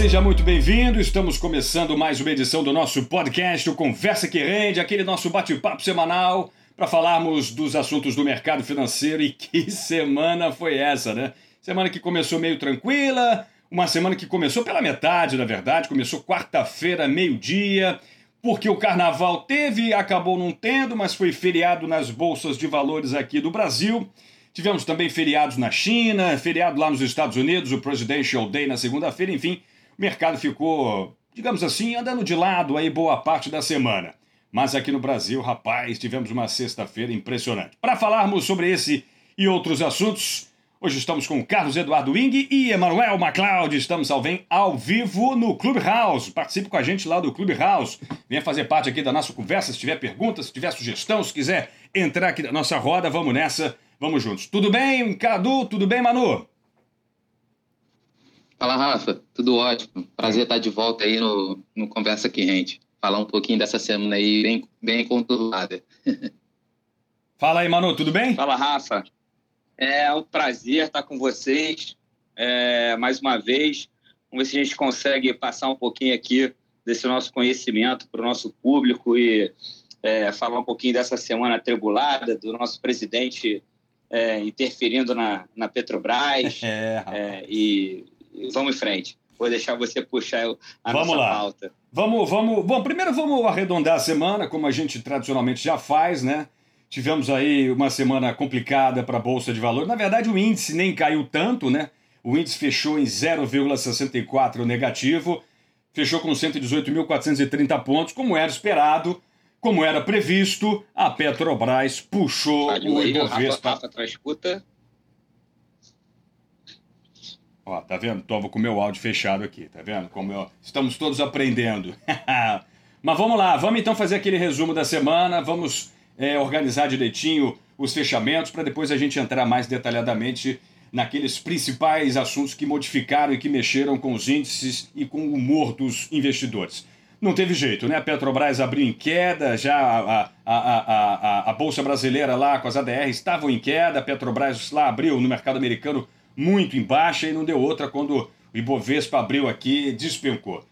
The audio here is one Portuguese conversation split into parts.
seja muito bem-vindo. Estamos começando mais uma edição do nosso podcast, o Conversa que Rende, aquele nosso bate-papo semanal para falarmos dos assuntos do mercado financeiro. E que semana foi essa, né? Semana que começou meio tranquila, uma semana que começou pela metade, na verdade, começou quarta-feira, meio-dia, porque o carnaval teve, acabou não tendo, mas foi feriado nas bolsas de valores aqui do Brasil. Tivemos também feriados na China, feriado lá nos Estados Unidos, o Presidential Day na segunda-feira, enfim mercado ficou, digamos assim, andando de lado aí boa parte da semana. Mas aqui no Brasil, rapaz, tivemos uma sexta-feira impressionante. Para falarmos sobre esse e outros assuntos, hoje estamos com Carlos Eduardo Wing e Emanuel MacLeod. Estamos ao, vem, ao vivo no Clubhouse. Participe com a gente lá do Clubhouse. Venha fazer parte aqui da nossa conversa. Se tiver perguntas, se tiver sugestão, se quiser entrar aqui na nossa roda, vamos nessa, vamos juntos. Tudo bem, Cadu? Tudo bem, Manu? Fala, Rafa. Tudo ótimo. Prazer estar de volta aí no, no Conversa que Rente. Falar um pouquinho dessa semana aí bem, bem conturbada. Fala aí, Manu. Tudo bem? Fala, Rafa. É um prazer estar com vocês é, mais uma vez. Vamos ver se a gente consegue passar um pouquinho aqui desse nosso conhecimento para o nosso público e é, falar um pouquinho dessa semana atribulada do nosso presidente é, interferindo na, na Petrobras é, é e vamos em frente. Vou deixar você puxar a vamos nossa lá. pauta. Vamos, vamos. Bom, primeiro vamos arredondar a semana, como a gente tradicionalmente já faz, né? Tivemos aí uma semana complicada para a Bolsa de Valores. Na verdade, o índice nem caiu tanto, né? O índice fechou em 0,64 negativo, fechou com 118.430 pontos, como era esperado, como era previsto. A Petrobras puxou Valeu o Ibovespa. Rafa, Rafa. Ó, tá vendo? Tava com o meu áudio fechado aqui, tá vendo? Como eu... Estamos todos aprendendo. Mas vamos lá, vamos então fazer aquele resumo da semana, vamos é, organizar direitinho os fechamentos para depois a gente entrar mais detalhadamente naqueles principais assuntos que modificaram e que mexeram com os índices e com o humor dos investidores. Não teve jeito, né? A Petrobras abriu em queda, já a, a, a, a, a Bolsa Brasileira lá com as ADRs estavam em queda, a Petrobras lá abriu no mercado americano muito em baixa e não deu outra quando o Ibovespa abriu aqui despencou.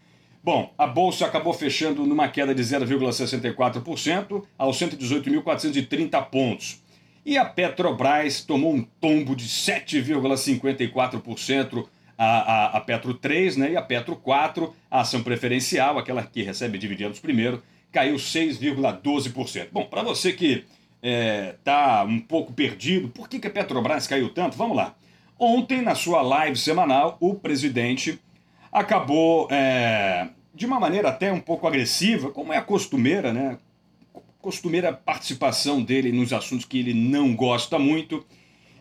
Bom, a bolsa acabou fechando numa queda de 0,64% aos 118.430 pontos. E a Petrobras tomou um tombo de 7,54%, a, a, a Petro 3 né, e a Petro 4, a ação preferencial, aquela que recebe dividendos primeiro, caiu 6,12%. Bom, para você que está é, tá um pouco perdido, por que, que a Petrobras caiu tanto? Vamos lá. Ontem, na sua live semanal, o presidente acabou, é, de uma maneira até um pouco agressiva, como é a costumeira, né? Costumeira participação dele nos assuntos que ele não gosta muito.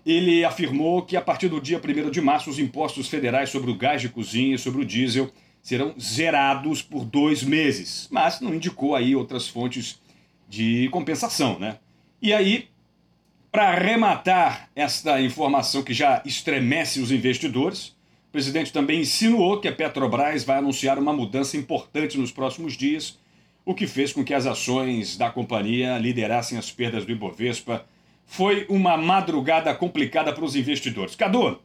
Ele afirmou que a partir do dia 1 de março os impostos federais sobre o gás de cozinha e sobre o diesel serão zerados por dois meses, mas não indicou aí outras fontes de compensação, né? E aí para arrematar esta informação que já estremece os investidores, o presidente também insinuou que a Petrobras vai anunciar uma mudança importante nos próximos dias, o que fez com que as ações da companhia liderassem as perdas do Ibovespa. Foi uma madrugada complicada para os investidores. Cadu,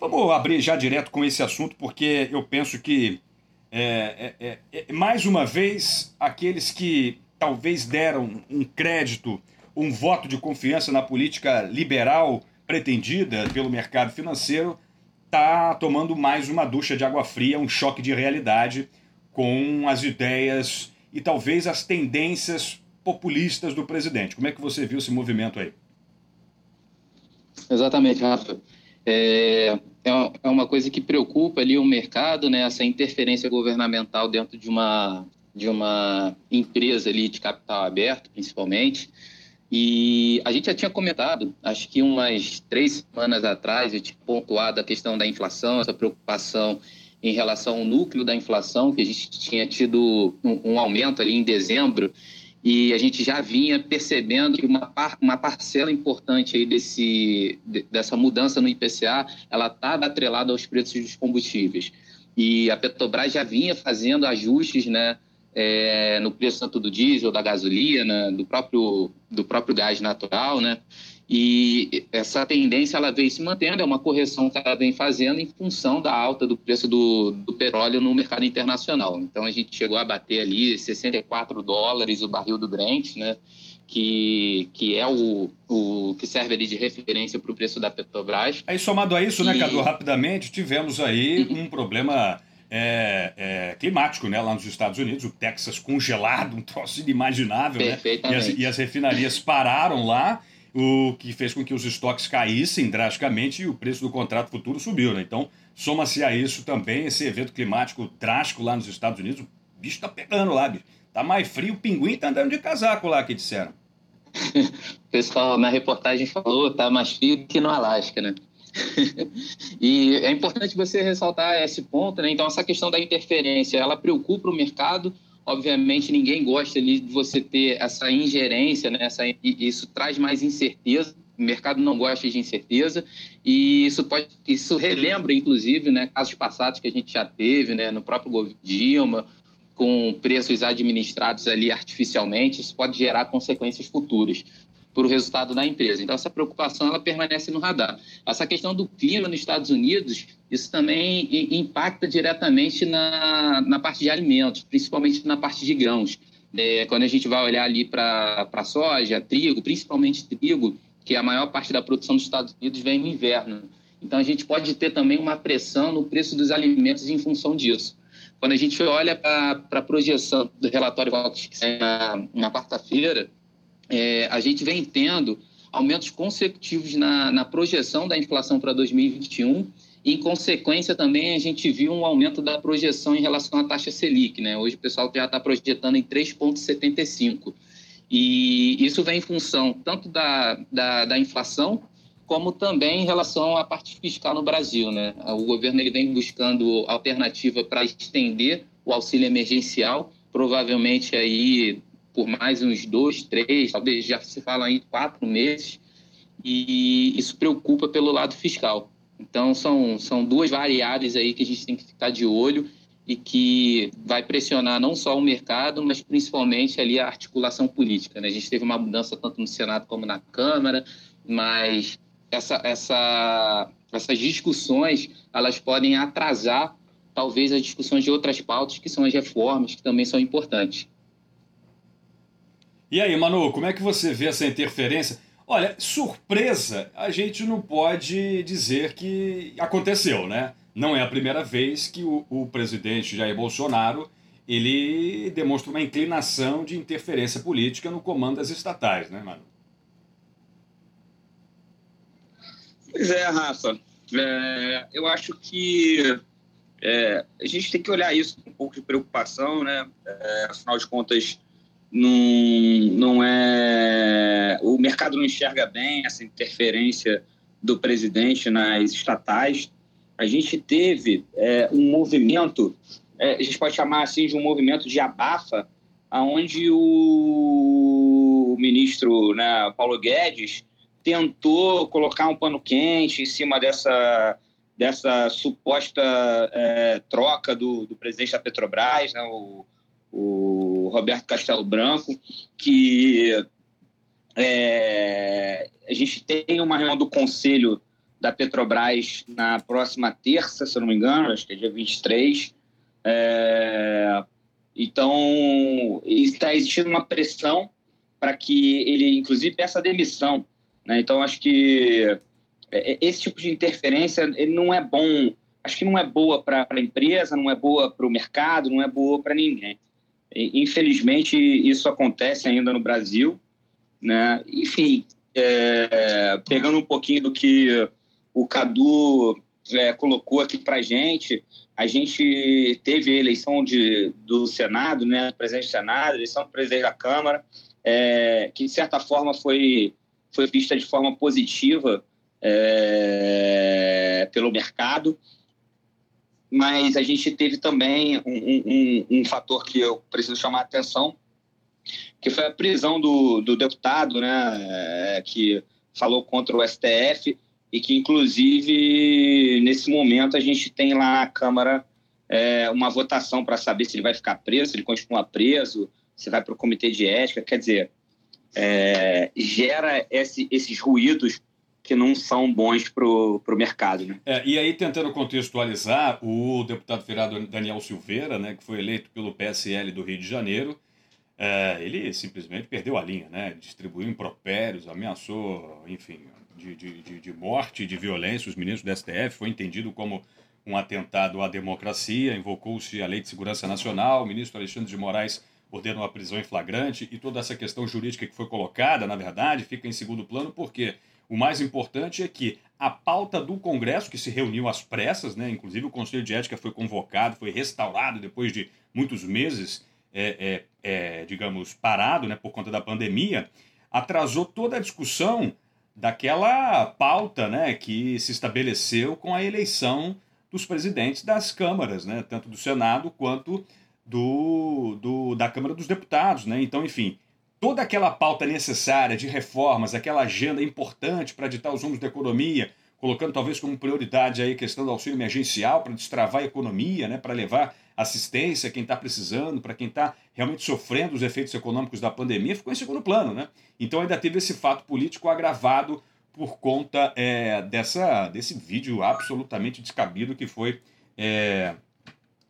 vamos abrir já direto com esse assunto, porque eu penso que, é, é, é, é mais uma vez, aqueles que talvez deram um crédito um voto de confiança na política liberal pretendida pelo mercado financeiro está tomando mais uma ducha de água fria, um choque de realidade com as ideias e talvez as tendências populistas do presidente. Como é que você viu esse movimento aí? Exatamente, Rafa. É, é, é uma coisa que preocupa ali o mercado, né? Essa interferência governamental dentro de uma de uma empresa ali de capital aberto, principalmente. E a gente já tinha comentado, acho que umas três semanas atrás, eu tinha pontuado a questão da inflação, essa preocupação em relação ao núcleo da inflação, que a gente tinha tido um, um aumento ali em dezembro, e a gente já vinha percebendo que uma, par, uma parcela importante aí desse, dessa mudança no IPCA, ela está atrelada aos preços dos combustíveis. E a Petrobras já vinha fazendo ajustes, né, é, no preço tanto do diesel, da gasolina, do próprio, do próprio gás natural, né? E essa tendência ela vem se mantendo, é uma correção que ela vem fazendo em função da alta do preço do, do petróleo no mercado internacional. Então a gente chegou a bater ali 64 dólares o barril do Brent, né? Que, que é o, o que serve ali de referência para o preço da Petrobras. Aí somado a isso, né, e... né, Cadu, rapidamente, tivemos aí uhum. um problema é, é, climático, né? Lá nos Estados Unidos, o Texas congelado, um troço inimaginável, né? E as, e as refinarias pararam lá o que fez com que os estoques caíssem drasticamente e o preço do contrato futuro subiu. Né? Então, soma-se a isso também esse evento climático drástico lá nos Estados Unidos. O bicho tá pegando lá, bicho. Tá mais frio, o pinguim tá andando de casaco lá, que disseram. o pessoal na reportagem falou, tá mais frio que no Alasca, né? e é importante você ressaltar esse ponto, né? Então, essa questão da interferência, ela preocupa o mercado, Obviamente, ninguém gosta ali de você ter essa ingerência, né? Essa, isso traz mais incerteza. O mercado não gosta de incerteza e isso pode, isso relembra, inclusive, né, casos passados que a gente já teve, né, no próprio governo Dilma, com preços administrados ali artificialmente, isso pode gerar consequências futuras para o resultado da empresa. Então, essa preocupação ela permanece no radar. Essa questão do clima nos Estados Unidos, isso também impacta diretamente na, na parte de alimentos, principalmente na parte de grãos. É, quando a gente vai olhar ali para soja, trigo, principalmente trigo, que a maior parte da produção dos Estados Unidos vem no inverno. Então, a gente pode ter também uma pressão no preço dos alimentos em função disso. Quando a gente olha para a projeção do relatório que sai na, na quarta-feira, é, a gente vem tendo aumentos consecutivos na, na projeção da inflação para 2021 e, em consequência, também a gente viu um aumento da projeção em relação à taxa Selic. Né? Hoje o pessoal já está projetando em 3,75%. E isso vem em função tanto da, da, da, inflação, como também em relação à parte fiscal no Brasil. Né? O governo ele vem buscando alternativa para estender o auxílio emergencial, provavelmente aí por mais uns dois, três, talvez já se fala em quatro meses, e isso preocupa pelo lado fiscal. Então, são, são duas variáveis aí que a gente tem que ficar de olho e que vai pressionar não só o mercado, mas principalmente ali a articulação política. Né? A gente teve uma mudança tanto no Senado como na Câmara, mas essa, essa, essas discussões elas podem atrasar talvez as discussões de outras pautas, que são as reformas, que também são importantes. E aí, Manu, como é que você vê essa interferência? Olha, surpresa, a gente não pode dizer que aconteceu, né? Não é a primeira vez que o, o presidente Jair Bolsonaro ele demonstra uma inclinação de interferência política no comando das estatais, né, Manu? Pois é, Rafa. É, eu acho que é, a gente tem que olhar isso com um pouco de preocupação, né? É, afinal de contas, não, não é. O mercado não enxerga bem essa interferência do presidente nas estatais. A gente teve é, um movimento, é, a gente pode chamar assim de um movimento de abafa, onde o ministro né, Paulo Guedes tentou colocar um pano quente em cima dessa, dessa suposta é, troca do, do presidente da Petrobras, né, o, o Roberto Castelo Branco, que é, a gente tem uma reunião do Conselho da Petrobras na próxima terça, se eu não me engano, acho que é dia 23. É, então, está existindo uma pressão para que ele, inclusive, peça demissão. Né? Então, acho que é, esse tipo de interferência ele não é bom. Acho que não é boa para a empresa, não é boa para o mercado, não é boa para ninguém. Infelizmente, isso acontece ainda no Brasil. Né? Enfim, é, pegando um pouquinho do que o Cadu é, colocou aqui para a gente, a gente teve a eleição de, do Senado, né, presidente do Senado, eleição do presidente da Câmara, é, que de certa forma foi, foi vista de forma positiva é, pelo mercado mas a gente teve também um, um, um, fator que eu preciso chamar a atenção, que foi a prisão do, do deputado, né, é, que falou contra o STF e que, inclusive, nesse momento a gente tem lá na Câmara é, uma votação para saber se ele vai ficar preso, se ele continua preso, se vai para o comitê de ética. Quer dizer, é, gera esse, esses ruídos que não são bons para o mercado. Né? É, e aí, tentando contextualizar, o deputado federal Daniel Silveira, né, que foi eleito pelo PSL do Rio de Janeiro, é, ele simplesmente perdeu a linha, né? distribuiu impropérios, ameaçou, enfim, de, de, de morte, de violência. Os ministros do STF foi entendido como um atentado à democracia, invocou-se a Lei de Segurança Nacional, o ministro Alexandre de Moraes ordenou a prisão em flagrante e toda essa questão jurídica que foi colocada, na verdade, fica em segundo plano porque o mais importante é que a pauta do Congresso, que se reuniu às pressas, né, inclusive o Conselho de Ética foi convocado, foi restaurado depois de muitos meses, é, é, é, digamos, parado né, por conta da pandemia, atrasou toda a discussão daquela pauta né, que se estabeleceu com a eleição dos presidentes das câmaras, né, tanto do Senado quanto do, do, da Câmara dos Deputados. Né? Então, enfim, toda aquela pauta necessária de reformas, aquela agenda importante para ditar os rumos da economia, colocando talvez como prioridade aí a questão do auxílio emergencial para destravar a economia, né, para levar assistência a quem está precisando, para quem está realmente sofrendo os efeitos econômicos da pandemia, ficou em segundo plano. Né? Então ainda teve esse fato político agravado por conta é, dessa, desse vídeo absolutamente descabido que foi, é,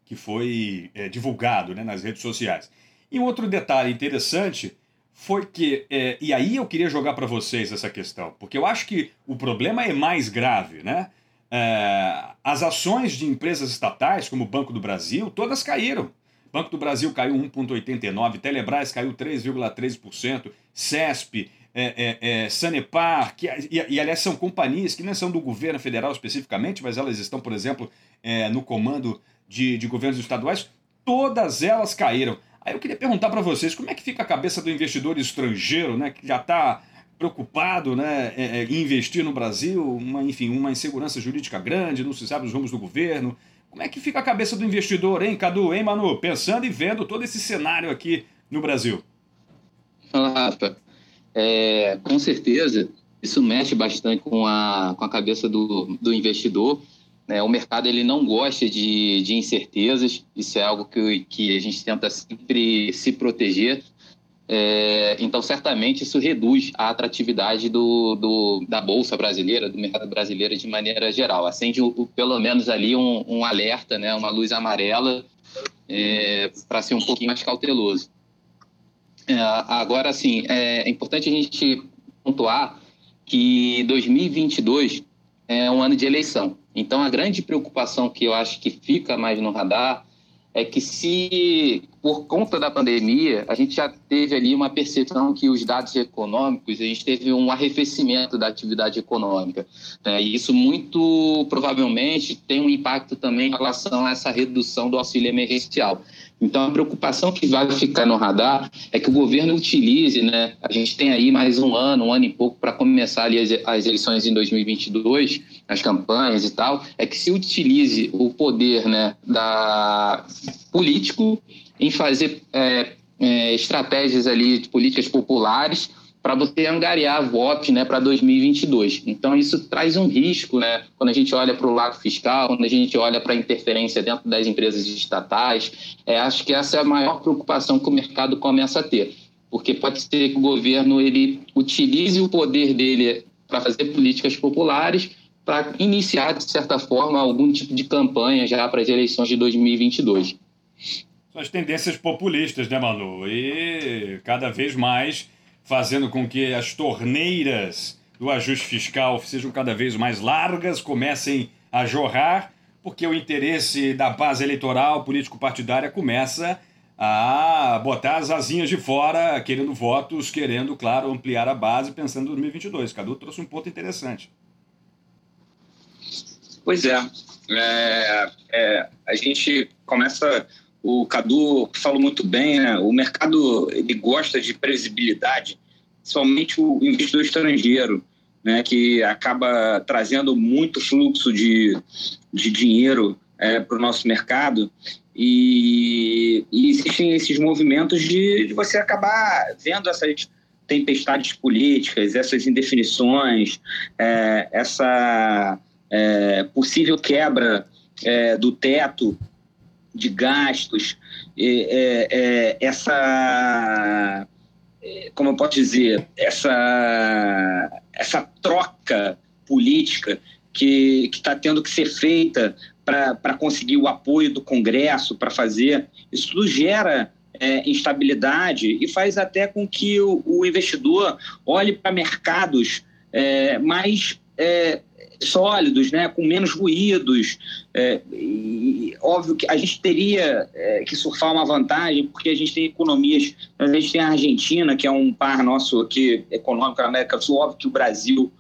que foi é, divulgado né, nas redes sociais. E um outro detalhe interessante foi que, é, e aí eu queria jogar para vocês essa questão, porque eu acho que o problema é mais grave, né? É, as ações de empresas estatais, como o Banco do Brasil, todas caíram. Banco do Brasil caiu 1,89%, Telebrás caiu 3,13%, CESP, é, é, é, Sanepar, que, e, e, aliás são companhias que não são do governo federal especificamente, mas elas estão, por exemplo, é, no comando de, de governos estaduais, todas elas caíram. Aí eu queria perguntar para vocês como é que fica a cabeça do investidor estrangeiro, né, que já está preocupado né, é, é, em investir no Brasil, uma, enfim, uma insegurança jurídica grande, não se sabe os rumos do governo. Como é que fica a cabeça do investidor, hein, Cadu, hein, Manu? Pensando e vendo todo esse cenário aqui no Brasil. Fala, Rafa. É, com certeza, isso mexe bastante com a, com a cabeça do, do investidor. Né? O mercado ele não gosta de, de incertezas, isso é algo que, que a gente tenta sempre se proteger. É, então, certamente, isso reduz a atratividade do, do, da Bolsa brasileira, do mercado brasileiro de maneira geral. Acende, pelo menos, ali um, um, alerta, né, uma luz amarela, é, para ser um pouquinho mais cauteloso. É, agora, assim, é importante a gente pontuar que 2022 é um ano de eleição. Então, a grande preocupação que eu acho que fica mais no radar é que se, por conta da pandemia, a gente já teve ali uma percepção que os dados econômicos, a gente teve um arrefecimento da atividade econômica. Né? E isso muito provavelmente tem um impacto também em relação a essa redução do auxílio emergencial. Então, a preocupação que vai ficar no radar é que o governo utilize, né? A gente tem aí mais um ano, um ano e pouco para começar ali as, as, eleições em 2022, as campanhas e tal, é que se utilize o poder, né, da político em fazer é, é, estratégias ali de políticas populares para você angariar votos né, para 2022. Então, isso traz um risco né, quando a gente olha para o lado fiscal, quando a gente olha para a interferência dentro das empresas estatais. É, acho que essa é a maior preocupação que o mercado começa a ter, porque pode ser que o governo ele utilize o poder dele para fazer políticas populares para iniciar, de certa forma, algum tipo de campanha já para as eleições de 2022. São as tendências populistas, né, Manu? E cada vez mais fazendo com que as torneiras do ajuste fiscal sejam cada vez mais largas, comecem a jorrar, porque o interesse da base eleitoral político-partidária começa a botar as asinhas de fora, querendo votos, querendo, claro, ampliar a base, pensando em 2022. Cadu trouxe um ponto interessante. Pois é. é, é a gente começa o Cadu falou muito bem, né? o mercado ele gosta de previsibilidade, somente o investidor estrangeiro, né? que acaba trazendo muito fluxo de, de dinheiro é, para o nosso mercado. E, e, existem esses movimentos de, de você acabar vendo essas tempestades políticas, essas indefinições, é, essa é, possível quebra é, do teto de gastos, é, é, essa, como eu posso dizer, essa, essa troca política que está tendo que ser feita para conseguir o apoio do Congresso, para fazer. Isso gera é, instabilidade e faz até com que o, o investidor olhe para mercados é, mais é, sólidos, né, com menos ruídos. É, e, óbvio que a gente teria é, que surfar uma vantagem, porque a gente tem economias, a gente tem a Argentina, que é um par nosso aqui econômico na América do Sul, óbvio que o Brasil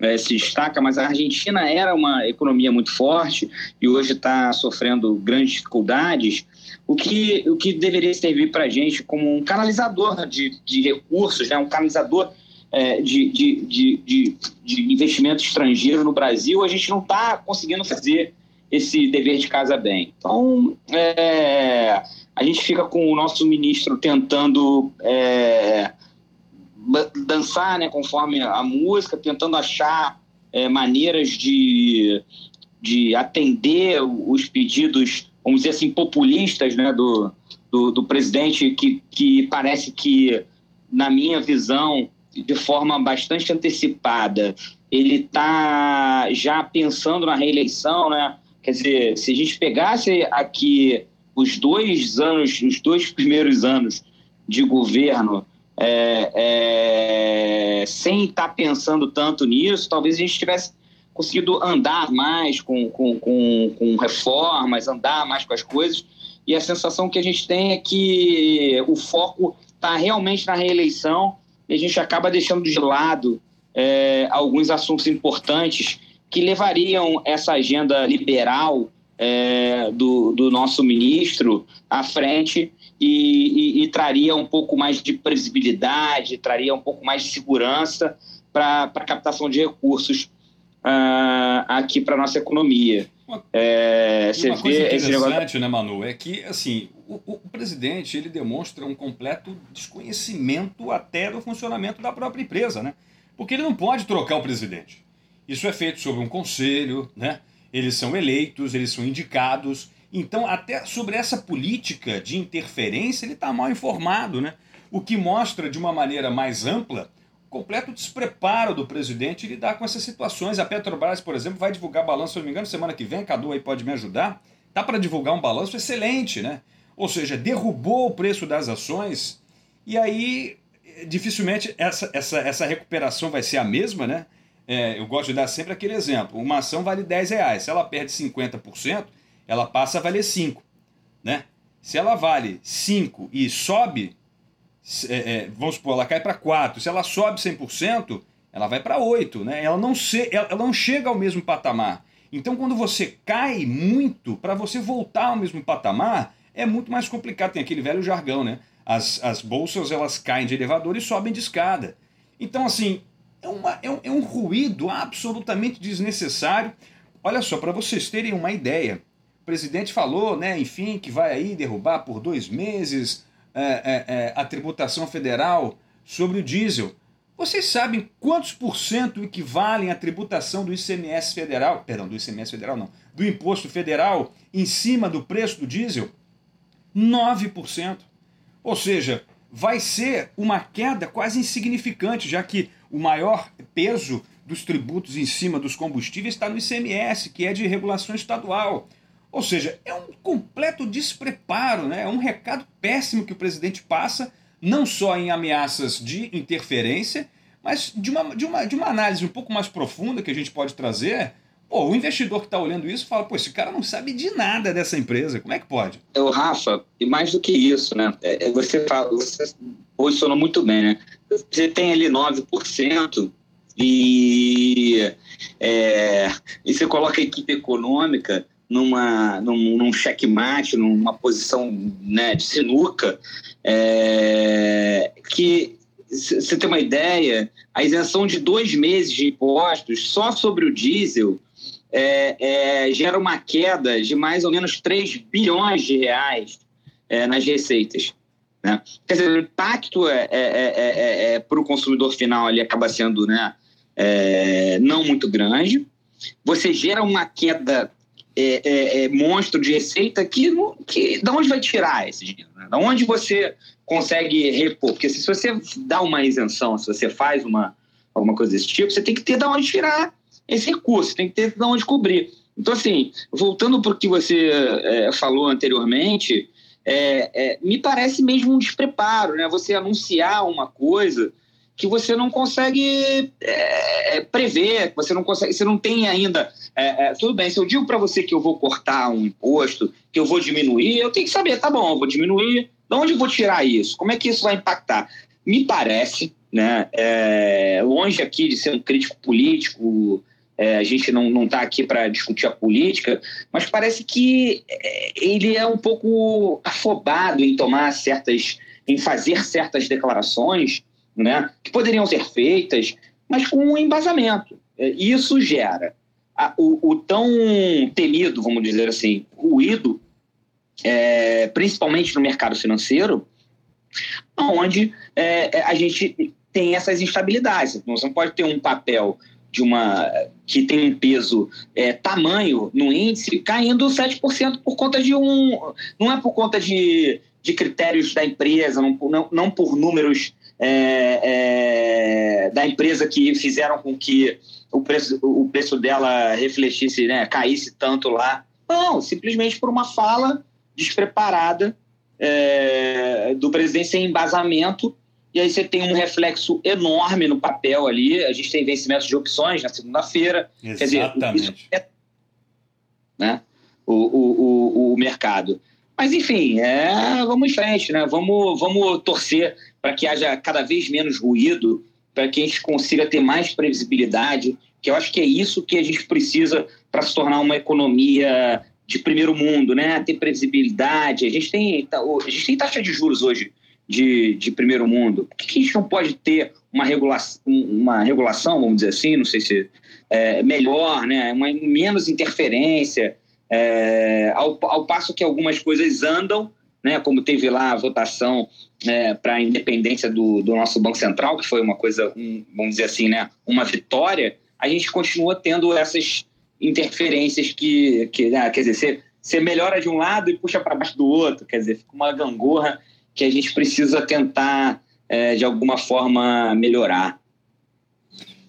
é, se destaca, mas a Argentina era uma economia muito forte e hoje está sofrendo grandes dificuldades. O que, o que deveria servir para a gente como um canalizador de, de recursos, né, um canalizador de, de, de, de, investimento estrangeiro no Brasil, a gente não está conseguindo fazer esse dever de casa bem. Então, é, a gente fica com o nosso ministro tentando é, dançar né, conforme a música, tentando achar é, maneiras de, de atender os pedidos, vamos dizer assim, populistas né, do, do, do presidente, que, que parece que, na minha visão, de forma bastante antecipada, ele está já pensando na reeleição, né? Quer dizer, se a gente pegasse aqui os dois anos, os dois primeiros anos de governo, é, é, sem estar tá pensando tanto nisso, talvez a gente tivesse conseguido andar mais com, com, com, com reformas, andar mais com as coisas. E a sensação que a gente tem é que o foco está realmente na reeleição e a gente acaba deixando de lado é, alguns assuntos importantes que levariam essa agenda liberal é, do, do, nosso ministro à frente e, e, e, traria um pouco mais de previsibilidade, traria um pouco mais de segurança para a captação de recursos uh, aqui para a nossa economia. É, você uma coisa interessante, negócio... né, Manu, é que assim, o, o, presidente ele demonstra um completo desconhecimento até do funcionamento da própria empresa, né? Porque ele não pode trocar o presidente. Isso é feito sobre um conselho, né? Eles são eleitos, eles são indicados. Então, até sobre essa política de interferência, ele está mal informado, né? O que mostra de uma maneira mais ampla completo despreparo do presidente lidar com essas situações. A Petrobras, por exemplo, vai divulgar balanço, se não me engano, semana que vem. Cadu aí pode me ajudar. Tá para divulgar um balanço excelente, né? Ou seja, derrubou o preço das ações e aí dificilmente essa, essa, essa recuperação vai ser a mesma, né? É, eu gosto de dar sempre aquele exemplo. Uma ação vale 10 reais. Se ela perde 50%, ela passa a valer 5. Né? Se ela vale 5 e sobe, é, é, vamos supor, ela cai para 4. Se ela sobe 100%, ela vai para 8. Né? Ela, não se, ela, ela não chega ao mesmo patamar. Então, quando você cai muito, para você voltar ao mesmo patamar, é muito mais complicado. Tem aquele velho jargão, né? As, as bolsas elas caem de elevador e sobem de escada. Então, assim, é, uma, é, um, é um ruído absolutamente desnecessário. Olha só, para vocês terem uma ideia, o presidente falou, né, enfim, que vai aí derrubar por dois meses é, é, é, a tributação federal sobre o diesel. Vocês sabem quantos por cento equivalem à tributação do ICMS federal, perdão, do ICMS federal não, do imposto federal em cima do preço do diesel? 9%. Ou seja, vai ser uma queda quase insignificante, já que o maior peso dos tributos em cima dos combustíveis está no ICMS, que é de regulação estadual. Ou seja, é um completo despreparo, né? é um recado péssimo que o presidente passa, não só em ameaças de interferência, mas de uma, de uma, de uma análise um pouco mais profunda que a gente pode trazer. Pô, o investidor que está olhando isso fala, pô, esse cara não sabe de nada dessa empresa, como é que pode? O Rafa, e mais do que isso, né? É, é, você, fala, você posicionou muito bem, né? Você tem ali 9% e, é, e você coloca a equipe econômica numa, num, num checkmate, numa posição né, de sinuca, é, que você tem uma ideia, a isenção de dois meses de impostos só sobre o diesel é, é, gera uma queda de mais ou menos 3 bilhões de reais é, nas receitas. Né? Quer dizer, o impacto é, é, é para o consumidor final ali acaba sendo né, não muito grande. Você gera uma queda é, é, é, monstro de receita que, que da onde vai tirar esse dinheiro? Né? Da onde você consegue repor? Porque se você dá uma isenção, se você faz uma, alguma coisa desse tipo, você tem que ter de onde tirar esse recurso, tem que ter de onde cobrir. Então, assim, voltando para o que você é, falou anteriormente, é, é, me parece mesmo um despreparo, né? Você anunciar uma coisa que você não consegue é, prever, que você não consegue, você não tem ainda. É, é, tudo bem, se eu digo para você que eu vou cortar um imposto, que eu vou diminuir, eu tenho que saber, tá bom, eu vou diminuir, de onde eu vou tirar isso? Como é que isso vai impactar? Me parece, né, é, longe aqui de ser um crítico político, é, a gente não está aqui para discutir a política, mas parece que é, ele é um pouco afobado em tomar certas, em fazer certas declarações né, que poderiam ser feitas, mas com um embasamento. É, isso gera a, o, o, tão temido, vamos dizer assim, ruído, é, principalmente no mercado financeiro, onde é, é, a gente tem essas instabilidades. Então, você não pode ter um papel de uma que tem um peso é, tamanho no índice caindo 7% por conta de um. Não é por conta de, de critérios da empresa, não, não, não por números é, é, da empresa que fizeram com que o preço, o preço dela refletisse, né, caísse tanto lá. Não, simplesmente por uma fala despreparada é, do presidente sem embasamento. E aí você tem um reflexo enorme no papel ali. A gente tem vencimento de opções na segunda-feira. Exatamente. Quer dizer, é, né, o, o, o, o mercado. Mas, enfim, é, vamos em frente, né? Vamos, vamos torcer para que haja cada vez menos ruído, para que a gente consiga ter mais previsibilidade, que eu acho que é isso que a gente precisa para se tornar uma economia de primeiro mundo, né? Ter previsibilidade. A gente tem, a gente tem taxa de juros hoje de, de primeiro mundo. Por que a gente não pode ter uma regulação, uma regulação, vamos dizer assim, não sei se é, melhor, né? Uma menos interferência, é, ao, ao passo que algumas coisas andam, né, como teve lá a votação é, para a independência do, do, nosso Banco Central, que foi uma coisa, um, vamos dizer assim, né, uma vitória, a gente continua tendo essas interferências que, que né, quer dizer, você, você melhora de um lado e puxa para baixo do outro, quer dizer, fica uma gangorra que a gente precisa tentar, é, de alguma forma, melhorar.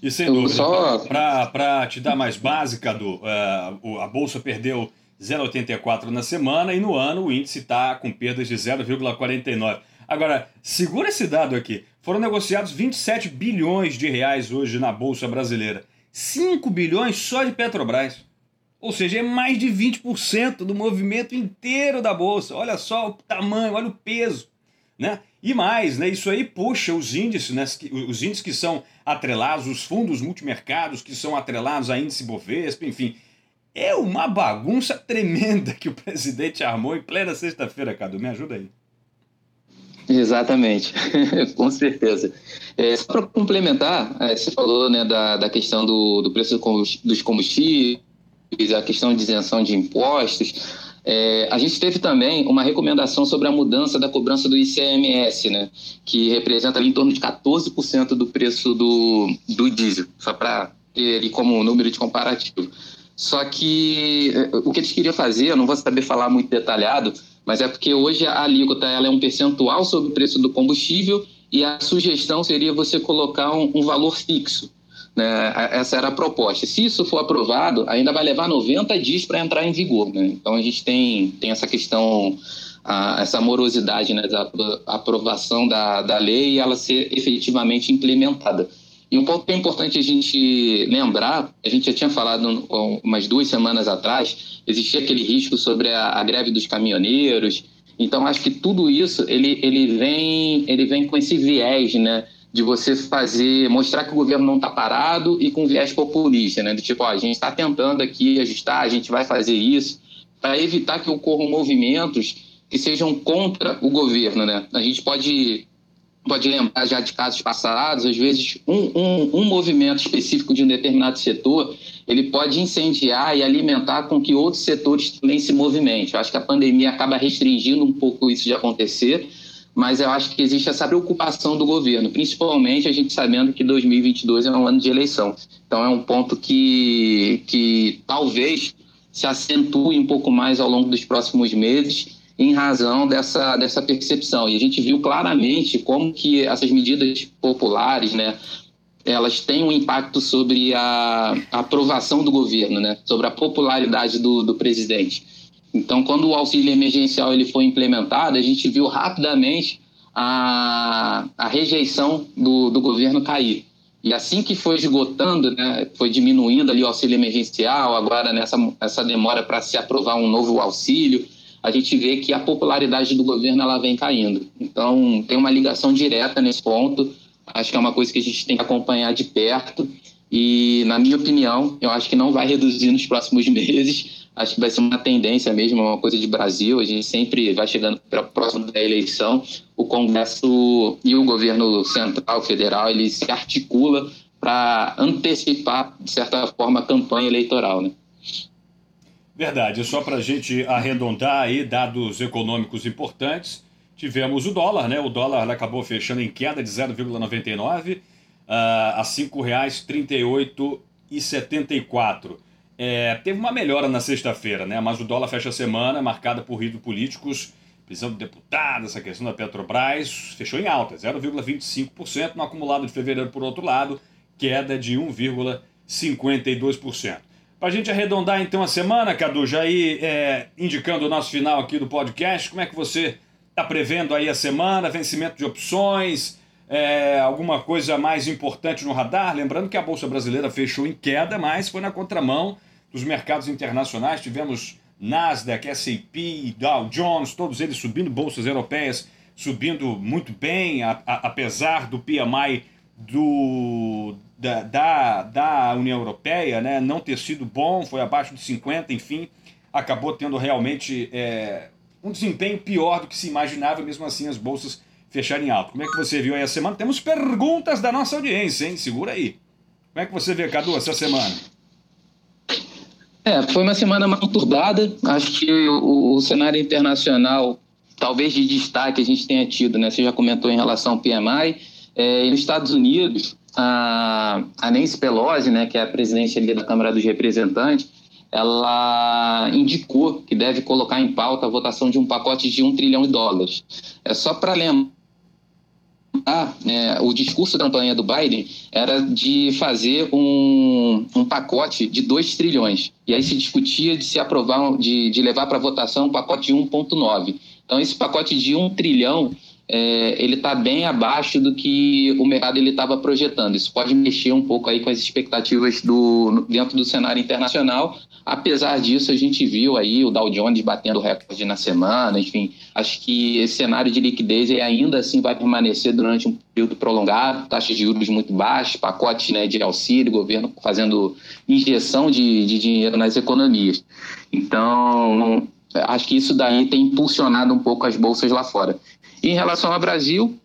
E sem dúvida, só... para te dar mais básica, do, uh, a Bolsa perdeu 0,84 na semana e no ano o índice está com perdas de 0,49. Agora, segura esse dado aqui. Foram negociados 27 bilhões de reais hoje na Bolsa Brasileira. 5 bilhões só de Petrobras. Ou seja, é mais de 20% do movimento inteiro da Bolsa. Olha só o tamanho, olha o peso. Né? E mais, né, isso aí puxa os índices, né, os índices que são atrelados, os fundos multimercados que são atrelados a índice Bovespa, enfim. É uma bagunça tremenda que o presidente armou em plena sexta-feira, Cadu. Me ajuda aí. Exatamente, com certeza. É, só para complementar, é, você falou né, da, da questão do, do preço dos combustíveis, a questão de isenção de impostos. É, a gente teve também uma recomendação sobre a mudança da cobrança do ICMS, né, que representa em torno de 14% do preço do, do diesel, só para ter ali como número de comparativo. Só que é, o que eles queriam fazer, eu não vou saber falar muito detalhado, mas é porque hoje a alíquota ela é um percentual sobre o preço do combustível e a sugestão seria você colocar um, um valor fixo. Né? Essa era a proposta. Se isso for aprovado, ainda vai levar 90 dias para entrar em vigor. Né? Então a gente tem, tem essa questão, a, essa morosidade né, da aprovação da, da lei e ela ser efetivamente implementada. E um ponto que é importante a gente lembrar, a gente já tinha falado umas duas semanas atrás, existia aquele risco sobre a, a greve dos caminhoneiros. Então acho que tudo isso ele, ele vem ele vem com esse viés, né? de você fazer, mostrar que o governo não está parado e com viés populista, né? Do tipo, ó, a gente está tentando aqui ajustar, a gente vai fazer isso, para evitar que ocorram movimentos que sejam contra o governo, né? A gente pode, pode lembrar já de casos passados, às vezes um, um, um movimento específico de um determinado setor, ele pode incendiar e alimentar com que outros setores também se movimentem. Eu acho que a pandemia acaba restringindo um pouco isso de acontecer, mas eu acho que existe essa preocupação do governo, principalmente a gente sabendo que 2022 é um ano de eleição. Então é um ponto que, que talvez se acentue um pouco mais ao longo dos próximos meses em razão dessa, dessa percepção. E a gente viu claramente como que essas medidas populares, né, elas têm um impacto sobre a, aprovação do governo, né, sobre a popularidade do, do presidente. Então, quando o auxílio emergencial ele foi implementado, a gente viu rapidamente a, a rejeição do, do governo cair. E assim que foi esgotando, né, foi diminuindo ali o auxílio emergencial, agora nessa essa demora para se aprovar um novo auxílio, a gente vê que a popularidade do governo ela vem caindo. Então, tem uma ligação direta nesse ponto. Acho que é uma coisa que a gente tem que acompanhar de perto. E, na minha opinião, eu acho que não vai reduzir nos próximos meses. Acho que vai ser uma tendência mesmo, uma coisa de Brasil. A gente sempre vai chegando para próximo da eleição. O Congresso e o governo central, federal, ele se articula para antecipar, de certa forma, a campanha eleitoral. Né? Verdade, só para a gente arredondar aí dados econômicos importantes, tivemos o dólar, né? O dólar acabou fechando em queda de 0,99 uh, ah, a R$ 5,38,74. É, teve uma melhora na sexta-feira, né? Mas o dólar fecha a semana marcada por ritos políticos, prisão de deputado, essa questão da Petrobras, fechou em alta, 0,25%. No acumulado de fevereiro, por outro lado, queda de 1,52%. Para a gente arredondar então a semana, Cadu, já ir é, indicando o nosso final aqui do podcast, como é que você está prevendo aí a semana, vencimento de opções, é, alguma coisa mais importante no radar? Lembrando que a Bolsa Brasileira fechou em queda, mas foi na contramão dos mercados internacionais. Tivemos Nasdaq, S&P, Dow Jones, todos eles subindo, bolsas europeias subindo muito bem, a, a, apesar do PMI do, da, da, da União Europeia né, não ter sido bom, foi abaixo de 50, enfim, acabou tendo realmente é, um desempenho pior do que se imaginava, mesmo assim as bolsas fecharem alto. Como é que você viu aí a semana? Temos perguntas da nossa audiência, hein? Segura aí. Como é que você vê, Cadu, essa semana? É, foi uma semana mais conturbada. Acho que o, o, cenário internacional, talvez de destaque, a gente tenha tido, né? Você já comentou em relação ao PMI. É, nos Estados Unidos, a, a Nancy Pelosi, né, que é a presidente da Câmara dos Representantes, ela indicou que deve colocar em pauta a votação de um pacote de um trilhão de dólares. É só para lembrar, é, o discurso da campanha do Biden era de fazer um, um pacote de 2 trilhões. E aí se discutia de se aprovar, de, de levar para votação um pacote de 1,9. Então, esse pacote de 1 trilhão é, ele está bem abaixo do que o mercado estava projetando. Isso pode mexer um pouco aí com as expectativas do, dentro do cenário internacional. Apesar disso, a gente viu aí o Dow Jones batendo recorde na semana. Enfim, acho que esse cenário de liquidez ainda assim vai permanecer durante um período prolongado. Taxas de juros muito baixas, pacote né, de auxílio, governo fazendo injeção de, de dinheiro nas economias. Então, acho que isso daí tem impulsionado um pouco as bolsas lá fora. Em relação ao Brasil,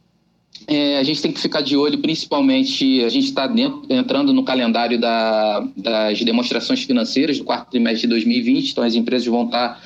é, a gente tem que ficar de olho, principalmente, a gente está entrando no calendário da, das demonstrações financeiras do quarto trimestre de 2020, então as empresas vão estar tá,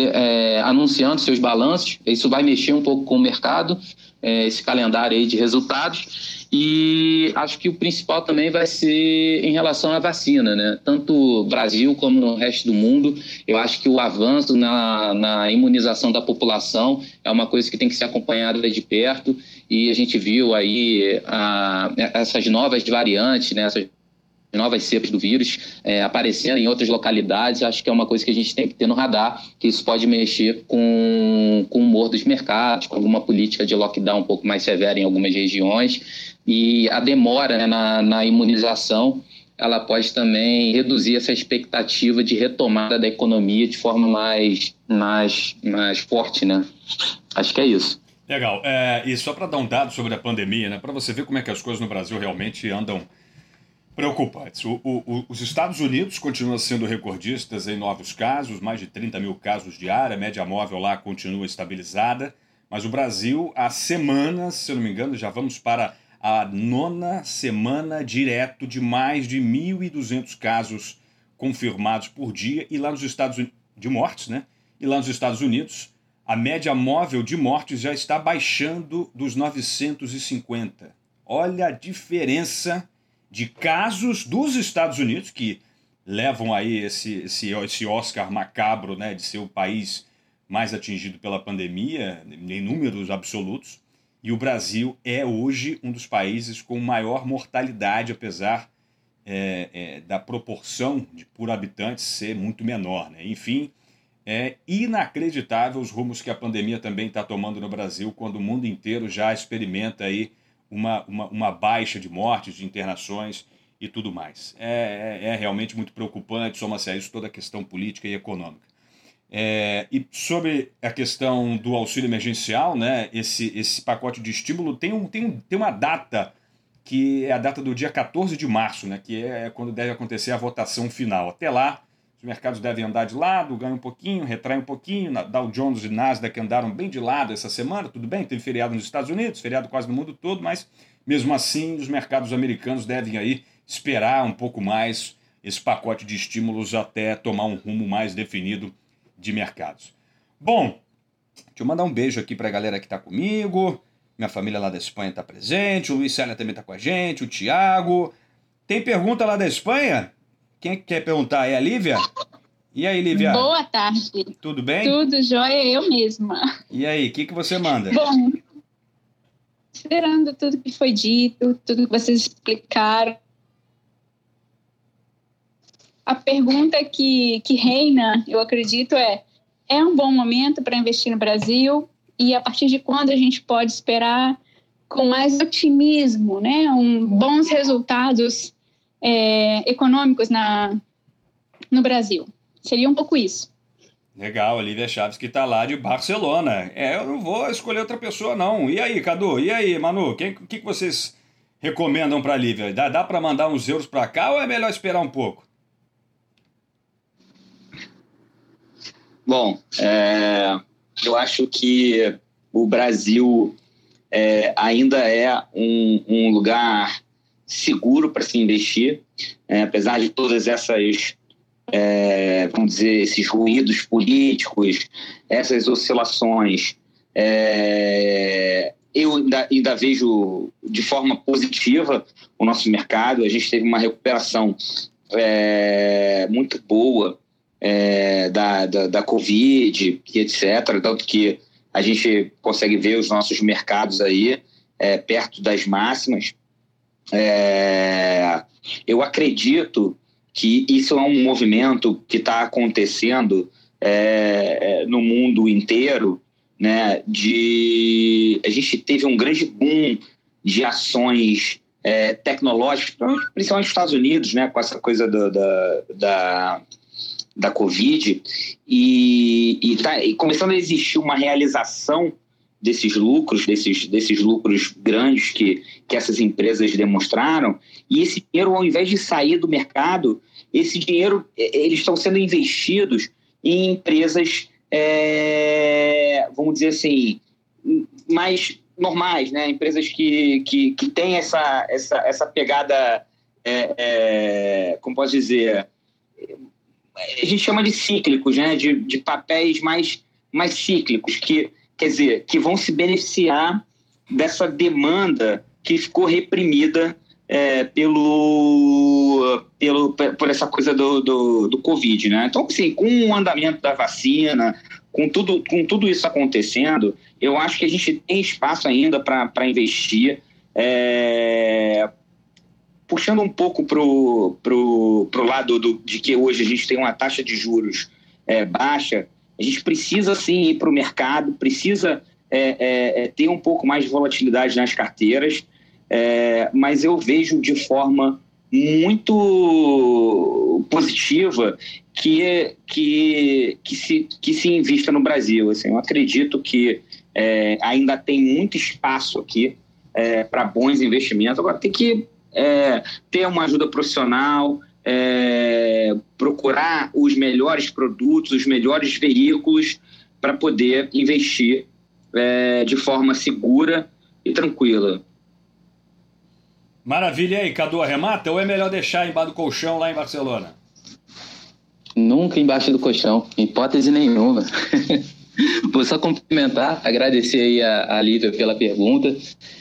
é, anunciando seus balanços, isso vai mexer um pouco com o mercado, é, esse calendário aí de resultados. E acho que o principal também vai ser em relação à vacina, né? Tanto o Brasil como no resto do mundo, eu acho que o avanço na, na imunização da população é uma coisa que tem que ser acompanhada de perto. E a gente viu aí a, essas novas variantes, né? Essas novas cepas do vírus é, aparecendo em outras localidades, acho que é uma coisa que a gente tem que ter no radar, que isso pode mexer com, com o humor dos mercados, com alguma política de lockdown um pouco mais severa em algumas regiões. E a demora né, na, na imunização ela pode também reduzir essa expectativa de retomada da economia de forma mais, mais, mais forte, né? Acho que é isso. Legal. É, e só para dar um dado sobre a pandemia, né? Para você ver como é que as coisas no Brasil realmente andam preocupantes. O, o, os Estados Unidos continuam sendo recordistas em novos casos, mais de 30 mil casos diários, a média móvel lá continua estabilizada, mas o Brasil, há semanas, se eu não me engano, já vamos para a nona semana direto de mais de 1.200 casos confirmados por dia e lá nos Estados Unidos, de mortes, né? E lá nos Estados Unidos, a média móvel de mortes já está baixando dos 950. Olha a diferença de casos dos Estados Unidos, que levam aí esse, esse, esse Oscar macabro né, de ser o país mais atingido pela pandemia, em números absolutos. E o Brasil é hoje um dos países com maior mortalidade, apesar é, é, da proporção de por habitante ser muito menor. Né? Enfim, é inacreditável os rumos que a pandemia também está tomando no Brasil, quando o mundo inteiro já experimenta aí uma, uma, uma baixa de mortes, de internações e tudo mais. É, é, é realmente muito preocupante, soma-se a isso toda a questão política e econômica. É, e sobre a questão do auxílio emergencial, né, esse, esse pacote de estímulo tem, um, tem, um, tem uma data que é a data do dia 14 de março, né, que é quando deve acontecer a votação final. Até lá, os mercados devem andar de lado, ganham um pouquinho, retraem um pouquinho. Dow Jones e Nasdaq andaram bem de lado essa semana, tudo bem, teve feriado nos Estados Unidos, feriado quase no mundo todo, mas mesmo assim os mercados americanos devem aí esperar um pouco mais esse pacote de estímulos até tomar um rumo mais definido de mercados. Bom, deixa eu mandar um beijo aqui para a galera que está comigo. Minha família lá da Espanha está presente, o Luiz Célia também está com a gente, o Tiago. Tem pergunta lá da Espanha? Quem é quer perguntar? É a Lívia? E aí, Lívia? Boa tarde. Tudo bem? Tudo jóia, eu mesma. E aí, o que, que você manda? Bom, considerando tudo que foi dito, tudo que vocês explicaram, a pergunta que, que reina, eu acredito, é: é um bom momento para investir no Brasil? E a partir de quando a gente pode esperar com mais otimismo, né, um, bons resultados é, econômicos na, no Brasil? Seria um pouco isso. Legal, Olivia Chaves que está lá de Barcelona. É, eu não vou escolher outra pessoa, não. E aí, Cadu? E aí, Manu? O que, que vocês recomendam para a Lívia? Dá, dá para mandar uns euros para cá ou é melhor esperar um pouco? Bom, é, eu acho que o Brasil é, ainda é um, um lugar seguro para se investir, é, apesar de todas essas, é, vamos dizer, esses ruídos políticos, essas oscilações. É, eu ainda, ainda, vejo de forma positiva o nosso mercado. A gente teve uma recuperação é, muito boa é, da, da, da Covid e etc. Tanto que a gente consegue ver os nossos mercados aí é, perto das máximas. É, eu acredito que isso é um movimento que está acontecendo é, é, no mundo inteiro, né? De a gente teve um grande boom de ações é, tecnológicas, principalmente nos Estados Unidos, né? Com essa coisa do, da, da da Covid e, e, tá, e começando a existir uma realização desses lucros, desses, desses lucros grandes que, que essas empresas demonstraram, e esse dinheiro, ao invés de sair do mercado, esse dinheiro, eles estão sendo investidos em empresas, é, vamos dizer assim, mais normais, né? empresas que, que, que têm essa, essa, essa pegada, é, é, como posso dizer, a gente chama de cíclicos, né? de, de papéis mais, mais cíclicos, que, quer dizer, que vão se beneficiar dessa demanda que ficou reprimida é, pelo, pelo, por essa coisa do, do, do Covid. Né? Então, assim, com o andamento da vacina, com tudo, com tudo isso acontecendo, eu acho que a gente tem espaço ainda para investir. É, puxando um pouco para o pro, pro lado do, de que hoje a gente tem uma taxa de juros é, baixa, a gente precisa sim ir para o mercado, precisa é, é, é, ter um pouco mais de volatilidade nas carteiras, é, mas eu vejo de forma muito positiva que, que, que, se, que se invista no Brasil. Assim, eu acredito que é, ainda tem muito espaço aqui para bons investimentos. Agora tem que é, ter uma ajuda profissional, é, procurar os melhores produtos, os melhores veículos para poder investir é, de forma segura e tranquila. Maravilha. E aí, Cadu, arremata ou é melhor deixar embaixo do colchão lá em Barcelona? Nunca embaixo do colchão, hipótese nenhuma. Vou só complementar, agradecer aí a, a Lívia pela pergunta.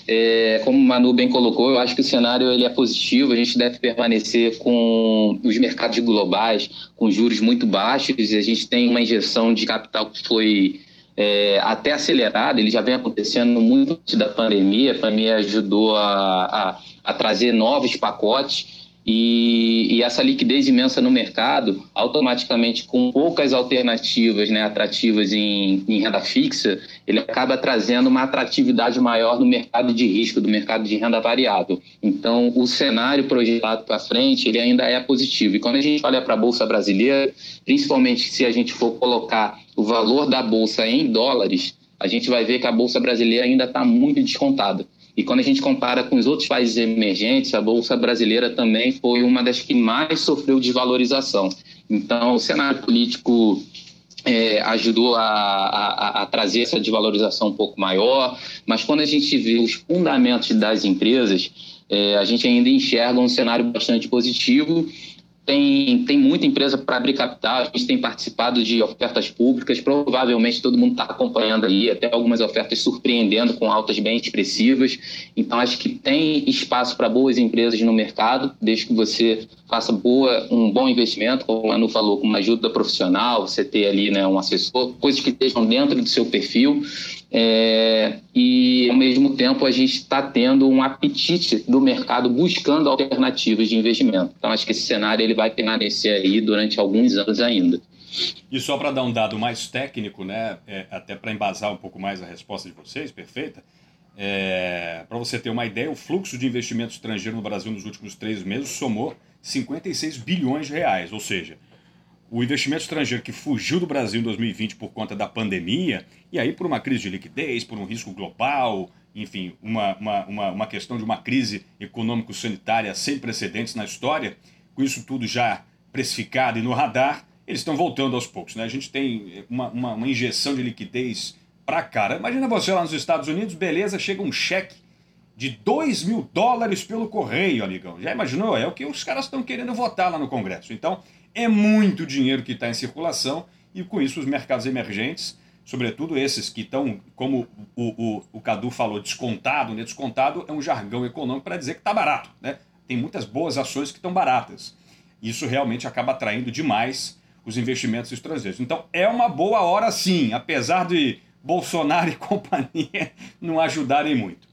É, como o Manu bem colocou, eu acho que o cenário ele é positivo, a gente deve permanecer com os mercados globais com juros muito baixos, e a gente tem uma injeção de capital que foi é, até acelerada, ele já vem acontecendo muito da pandemia, a pandemia ajudou a, a, a trazer novos pacotes, e, e, essa liquidez imensa no mercado, automaticamente com poucas alternativas né, atrativas em, em, renda fixa, ele acaba trazendo uma atratividade maior no mercado de risco, do mercado de renda variável. Então, o cenário projetado para frente, ele ainda é positivo. E quando a gente olha para a Bolsa Brasileira, principalmente se a gente for colocar o valor da Bolsa em dólares, a gente vai ver que a Bolsa Brasileira ainda está muito descontada. E quando a gente compara com os outros países emergentes, a Bolsa Brasileira também foi uma das que mais sofreu desvalorização. Então, o cenário político é, ajudou a, a, a, trazer essa desvalorização um pouco maior, mas quando a gente vê os fundamentos das empresas, é, a gente ainda enxerga um cenário bastante positivo tem, tem muita empresa para abrir capital, a gente tem participado de ofertas públicas, provavelmente todo mundo está acompanhando aí, até algumas ofertas surpreendendo com altas bem expressivas. Então, acho que tem espaço para boas empresas no mercado, desde que você faça boa, um bom investimento, como o Manu falou, com uma ajuda profissional, você ter ali né, um assessor, coisas que estejam dentro do seu perfil. É, e, ao mesmo tempo, a gente está tendo um apetite do mercado buscando alternativas de investimento. Então, acho que esse cenário ele vai permanecer aí durante alguns anos ainda. E só para dar um dado mais técnico, né, é, até para embasar um pouco mais a resposta de vocês, perfeita, é, para você ter uma ideia, o fluxo de investimento estrangeiro no Brasil nos últimos três meses somou 56 bilhões de reais, ou seja, o investimento estrangeiro que fugiu do Brasil em 2020 por conta da pandemia, e aí por uma crise de liquidez, por um risco global, enfim, uma, uma, uma, uma questão de uma crise econômico-sanitária sem precedentes na história, com isso tudo já precificado e no radar, eles estão voltando aos poucos. Né? A gente tem uma, uma, uma injeção de liquidez pra cara. Imagina você lá nos Estados Unidos, beleza, chega um cheque de 2 mil dólares pelo correio, amigão. Já imaginou? É o que os caras estão querendo votar lá no Congresso. Então, é muito dinheiro que está em circulação e com isso os mercados emergentes, sobretudo esses que estão, como o, o, o Cadu falou, descontado, né? Descontado é um jargão econômico para dizer que está barato, né? Tem muitas boas ações que estão baratas. Isso realmente acaba atraindo demais os investimentos estrangeiros. Então é uma boa hora sim, apesar de Bolsonaro e companhia não ajudarem muito.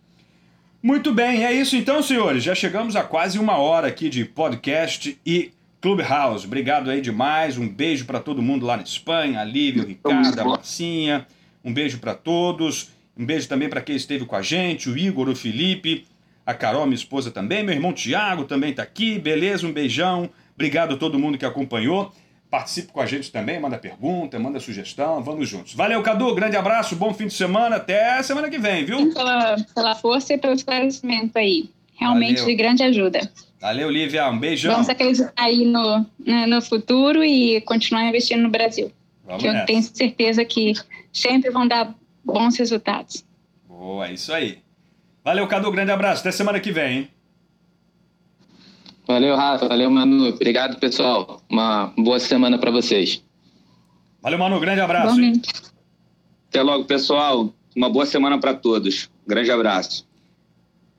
Muito bem, é isso então, senhores. Já chegamos a quase uma hora aqui de podcast e Clubhouse. Obrigado aí demais. Um beijo para todo mundo lá na Espanha, a Lívia, o Ricardo, a Marcinha. Um beijo para todos. Um beijo também para quem esteve com a gente, o Igor, o Felipe, a Carol, minha esposa também, meu irmão Tiago também está aqui. Beleza? Um beijão. Obrigado a todo mundo que acompanhou. Participe com a gente também, manda pergunta, manda sugestão, vamos juntos. Valeu, Cadu, grande abraço, bom fim de semana, até semana que vem, viu? Pela, pela força e pelo esclarecimento aí. Realmente Valeu. de grande ajuda. Valeu, Lívia, um beijão. Vamos acreditar aí no, né, no futuro e continuar investindo no Brasil. Vamos que nessa. eu tenho certeza que sempre vão dar bons resultados. Boa, é isso aí. Valeu, Cadu, grande abraço, até semana que vem, hein? Valeu, Rafa. Valeu, Manu. Obrigado, pessoal. Uma boa semana para vocês. Valeu, Manu. Grande abraço. Até logo, pessoal. Uma boa semana para todos. Grande abraço.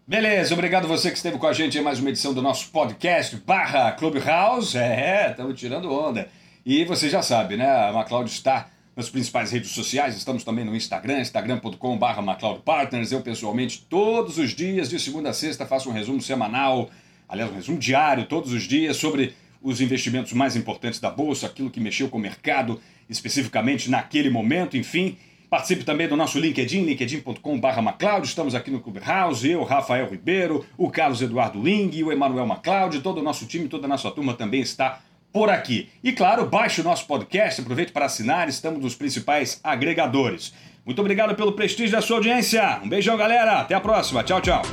Beleza, obrigado você que esteve com a gente em mais uma edição do nosso podcast barra Clubhouse. É, estamos tirando onda. E você já sabe, né? A MacLeod está nas principais redes sociais, estamos também no Instagram, instagram.com.br MacLeodPartners. Eu, pessoalmente, todos os dias, de segunda a sexta, faço um resumo semanal aliás, um resumo diário, todos os dias, sobre os investimentos mais importantes da Bolsa, aquilo que mexeu com o mercado especificamente naquele momento, enfim. Participe também do nosso LinkedIn, linkedin.com.br MacLeod. Estamos aqui no Clubhouse, eu, Rafael Ribeiro, o Carlos Eduardo Ling, o Emanuel MacLeod, todo o nosso time, toda a nossa turma também está por aqui. E claro, baixe o nosso podcast, aproveite para assinar, estamos nos principais agregadores. Muito obrigado pelo prestígio da sua audiência. Um beijão, galera. Até a próxima. Tchau, tchau.